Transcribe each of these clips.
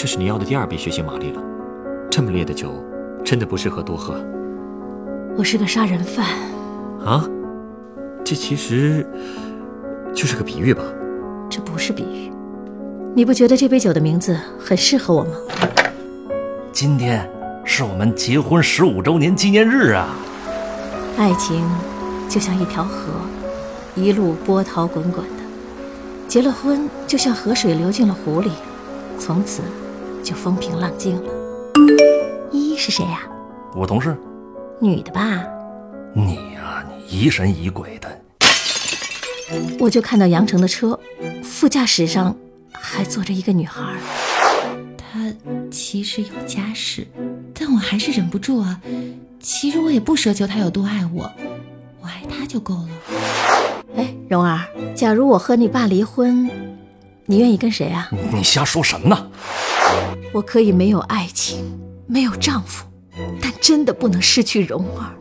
这是你要的第二杯血腥玛丽了。这么烈的酒，真的不适合多喝。我是个杀人犯。啊？这其实就是个比喻吧？这不是比喻。你不觉得这杯酒的名字很适合我吗？今天是我们结婚十五周年纪念日啊！爱情就像一条河，一路波涛滚滚的。结了婚，就像河水流进了湖里，从此就风平浪静了。依依是谁呀？我同事。女的吧？你呀，你疑神疑鬼的。我就看到杨成的车，副驾驶上还坐着一个女孩。她其实有家室，但我还是忍不住啊。其实我也不奢求他有多爱我，我爱他就够了。哎，蓉儿，假如我和你爸离婚，你愿意跟谁啊？你瞎说什么呢？我可以没有爱情，没有丈夫，但真的不能失去蓉儿。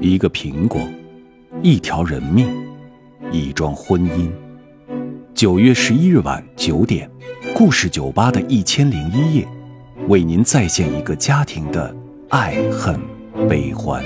一个苹果，一条人命，一桩婚姻。九月十一日晚九点，故事酒吧的一千零一夜，为您再现一个家庭的爱恨悲欢。